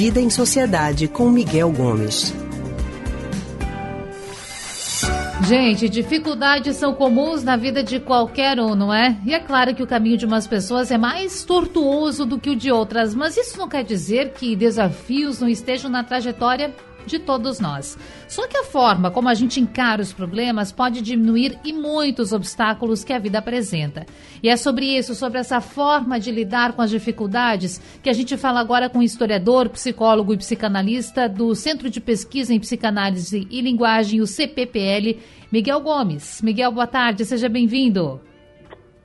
Vida em Sociedade com Miguel Gomes. Gente, dificuldades são comuns na vida de qualquer um, não é? E é claro que o caminho de umas pessoas é mais tortuoso do que o de outras, mas isso não quer dizer que desafios não estejam na trajetória de todos nós. Só que a forma como a gente encara os problemas pode diminuir e muitos obstáculos que a vida apresenta. E é sobre isso, sobre essa forma de lidar com as dificuldades, que a gente fala agora com o historiador, psicólogo e psicanalista do Centro de Pesquisa em Psicanálise e Linguagem, o CPPL, Miguel Gomes. Miguel, boa tarde, seja bem-vindo.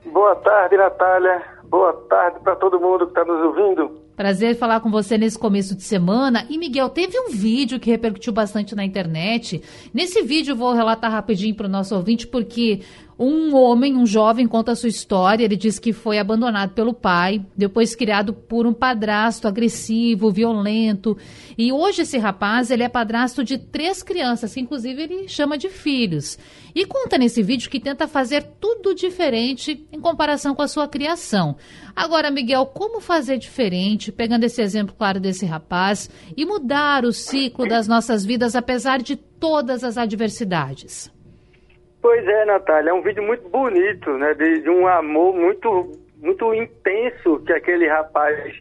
Boa tarde, Natália. Boa tarde para todo mundo que está nos ouvindo. Prazer falar com você nesse começo de semana. E Miguel, teve um vídeo que repercutiu bastante na internet. Nesse vídeo eu vou relatar rapidinho para o nosso ouvinte, porque um homem, um jovem, conta sua história. Ele diz que foi abandonado pelo pai, depois criado por um padrasto agressivo, violento. E hoje esse rapaz, ele é padrasto de três crianças, que inclusive ele chama de filhos. E conta nesse vídeo que tenta fazer tudo diferente em comparação com a sua criação. Agora, Miguel, como fazer diferente, pegando esse exemplo claro desse rapaz, e mudar o ciclo das nossas vidas apesar de todas as adversidades? Pois é, Natália, é um vídeo muito bonito, né? De, de, um amor muito, muito intenso que aquele rapaz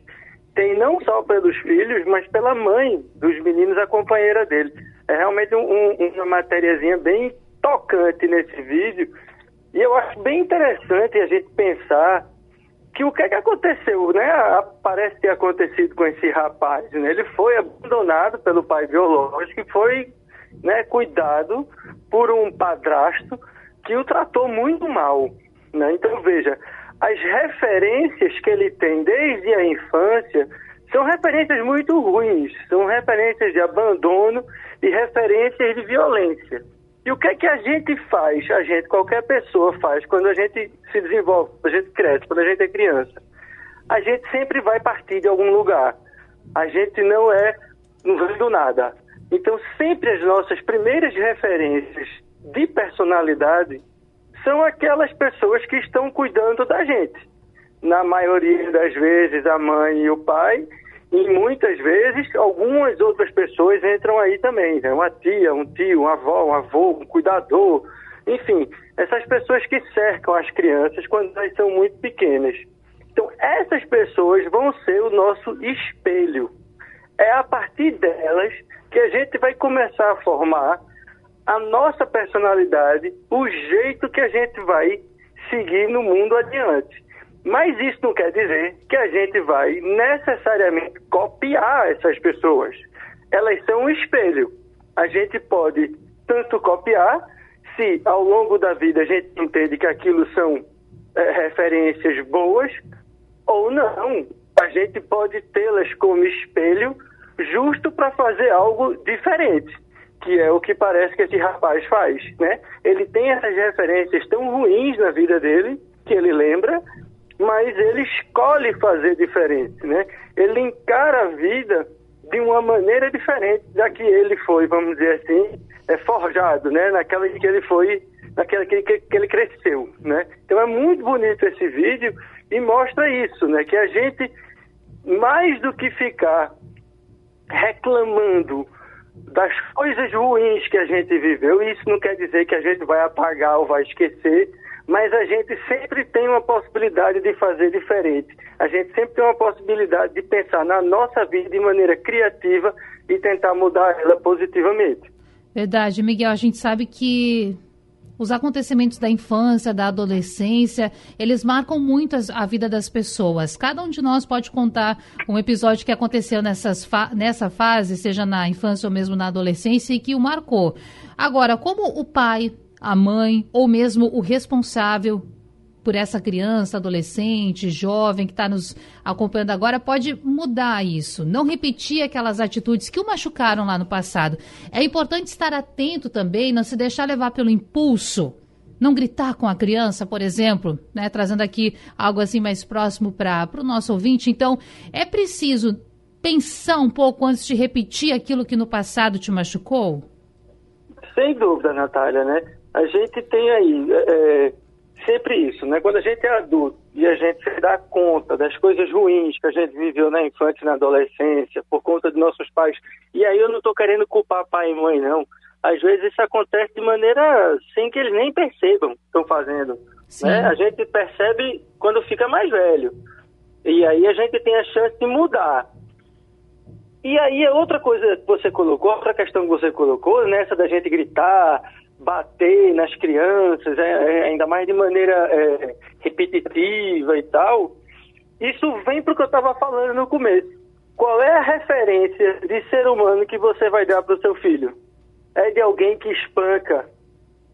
tem não só pelos filhos, mas pela mãe dos meninos, a companheira dele. É realmente um, um, uma matériazinha bem tocante nesse vídeo. E eu acho bem interessante a gente pensar que o que, é que aconteceu, né? Parece ter acontecido com esse rapaz, né? Ele foi abandonado pelo pai biológico e foi né, cuidado por um padrasto que o tratou muito mal. Né? Então, veja, as referências que ele tem desde a infância são referências muito ruins, são referências de abandono e referências de violência. E o que é que a gente faz, a gente, qualquer pessoa faz, quando a gente se desenvolve, quando a gente cresce, quando a gente é criança? A gente sempre vai partir de algum lugar. A gente não é, não vem do nada. Então, sempre as nossas primeiras referências de personalidade são aquelas pessoas que estão cuidando da gente. Na maioria das vezes, a mãe e o pai, e muitas vezes algumas outras pessoas entram aí também, né? uma tia, um tio, uma avó, um avô, um cuidador, enfim, essas pessoas que cercam as crianças quando elas são muito pequenas. Então, essas pessoas vão ser o nosso espelho. É a partir delas que a gente vai começar a formar a nossa personalidade, o jeito que a gente vai seguir no mundo adiante. Mas isso não quer dizer que a gente vai necessariamente copiar essas pessoas. Elas são um espelho. A gente pode tanto copiar, se ao longo da vida a gente entende que aquilo são é, referências boas, ou não. A gente pode tê-las como espelho justo para fazer algo diferente, que é o que parece que esse rapaz faz, né? Ele tem essas referências tão ruins na vida dele, que ele lembra, mas ele escolhe fazer diferente, né? Ele encara a vida de uma maneira diferente da que ele foi, vamos dizer assim, é forjado, né? Naquela que ele foi, naquela que, que, que ele cresceu, né? Então é muito bonito esse vídeo e mostra isso, né? Que a gente, mais do que ficar reclamando das coisas ruins que a gente viveu, isso não quer dizer que a gente vai apagar ou vai esquecer, mas a gente sempre tem uma possibilidade de fazer diferente. A gente sempre tem uma possibilidade de pensar na nossa vida de maneira criativa e tentar mudar ela positivamente. Verdade, Miguel. A gente sabe que os acontecimentos da infância, da adolescência, eles marcam muito a vida das pessoas. Cada um de nós pode contar um episódio que aconteceu nessas fa nessa fase, seja na infância ou mesmo na adolescência, e que o marcou. Agora, como o pai, a mãe ou mesmo o responsável por essa criança, adolescente, jovem que está nos acompanhando agora pode mudar isso, não repetir aquelas atitudes que o machucaram lá no passado. É importante estar atento também, não se deixar levar pelo impulso. Não gritar com a criança, por exemplo, né, trazendo aqui algo assim mais próximo para o nosso ouvinte. Então, é preciso pensar um pouco antes de repetir aquilo que no passado te machucou? Sem dúvida, Natália, né? A gente tem aí é, sempre isso, né? Quando a gente é adulto e a gente se dá conta das coisas ruins que a gente viveu na infância e na adolescência, por conta de nossos pais, e aí eu não estou querendo culpar pai e mãe, não. Às vezes isso acontece de maneira sem que eles nem percebam que estão fazendo. Né? A gente percebe quando fica mais velho. E aí a gente tem a chance de mudar. E aí outra coisa que você colocou, outra questão que você colocou, nessa da gente gritar, bater nas crianças, é, é, ainda mais de maneira é, repetitiva e tal, isso vem para o que eu estava falando no começo. Qual é a referência de ser humano que você vai dar para o seu filho? É de alguém que espanca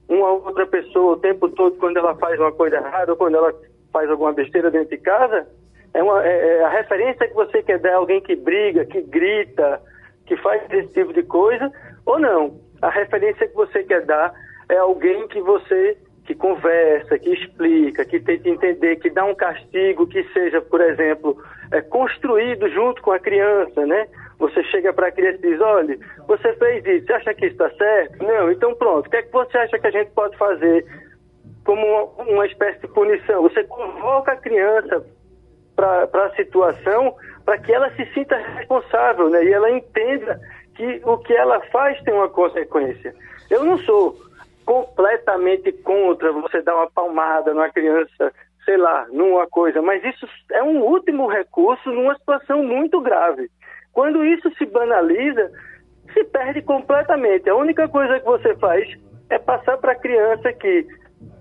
uma outra pessoa o tempo todo quando ela faz uma coisa errada ou quando ela faz alguma besteira dentro de casa? É, uma, é, é a referência que você quer dar é alguém que briga, que grita, que faz esse tipo de coisa, ou não? A referência que você quer dar é alguém que você que conversa, que explica, que tenta entender, que dá um castigo que seja, por exemplo, é, construído junto com a criança, né? Você chega para a criança e diz, olha, você fez isso, você acha que isso está certo? Não, então pronto, o que é que você acha que a gente pode fazer como uma, uma espécie de punição? Você convoca a criança para a situação para que ela se sinta responsável, né? E ela entenda que o que ela faz tem uma consequência. Eu não sou completamente contra você dar uma palmada numa criança, sei lá, numa coisa, mas isso é um último recurso numa situação muito grave. Quando isso se banaliza, se perde completamente. A única coisa que você faz é passar para a criança que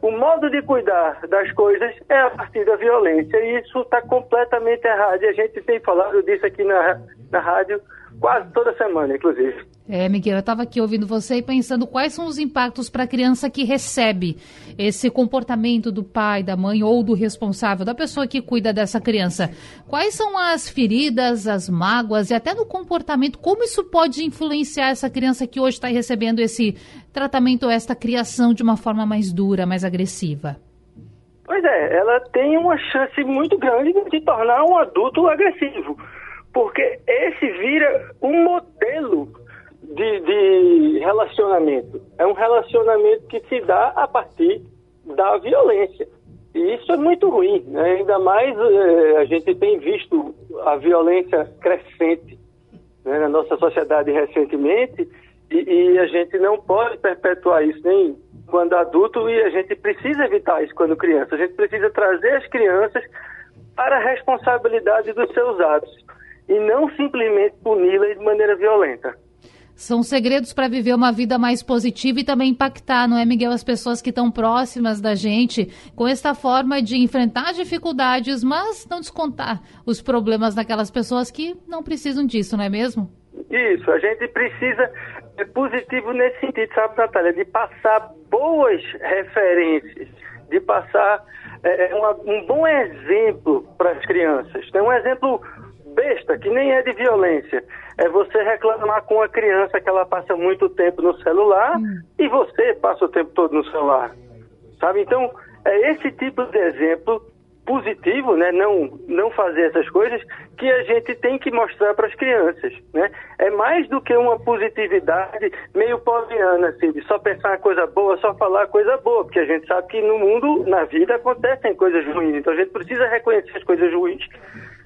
o modo de cuidar das coisas é a partir da violência. E isso está completamente errado. E a gente tem falado disso aqui na, na rádio quase toda semana, inclusive. É, Miguel, eu estava aqui ouvindo você e pensando quais são os impactos para a criança que recebe esse comportamento do pai, da mãe ou do responsável, da pessoa que cuida dessa criança. Quais são as feridas, as mágoas e até no comportamento, como isso pode influenciar essa criança que hoje está recebendo esse tratamento, esta criação de uma forma mais dura, mais agressiva? Pois é, ela tem uma chance muito grande de se tornar um adulto agressivo, porque esse vira um modelo de, de relacionamento. É um relacionamento que se dá a partir da violência. E isso é muito ruim, né? ainda mais eh, a gente tem visto a violência crescente né, na nossa sociedade recentemente e, e, a gente não pode perpetuar isso nem quando adulto e a gente precisa evitar isso quando criança. A gente precisa trazer as crianças para a responsabilidade dos seus atos e não simplesmente puni-las de maneira violenta. São segredos para viver uma vida mais positiva e também impactar, não é, Miguel, as pessoas que estão próximas da gente com esta forma de enfrentar dificuldades, mas não descontar os problemas daquelas pessoas que não precisam disso, não é mesmo? Isso, a gente precisa é positivo nesse sentido, sabe, Natália, de passar boas referências, de passar é, uma, um bom exemplo para as crianças. Tem um exemplo besta, que nem é de violência. É você reclamar com a criança que ela passa muito tempo no celular hum. e você passa o tempo todo no celular. Sabe? Então, é esse tipo de exemplo positivo, né? Não, não fazer essas coisas que a gente tem que mostrar para as crianças, né? É mais do que uma positividade meio poliana, assim, de só pensar coisa boa, só falar coisa boa, porque a gente sabe que no mundo, na vida, acontecem coisas ruins. Então a gente precisa reconhecer as coisas ruins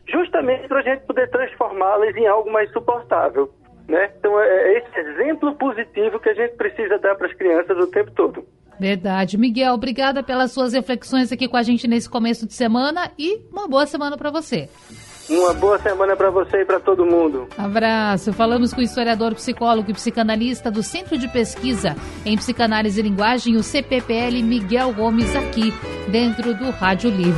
justamente para a gente poder transformá-las em algo mais suportável. Né? Então, é, é esse exemplo positivo que a gente precisa dar para as crianças o tempo todo. Verdade. Miguel, obrigada pelas suas reflexões aqui com a gente nesse começo de semana e uma boa semana para você. Uma boa semana para você e para todo mundo. Abraço. Falamos com o historiador, psicólogo e psicanalista do Centro de Pesquisa em Psicanálise e Linguagem, o CPPL, Miguel Gomes, aqui dentro do Rádio Livre.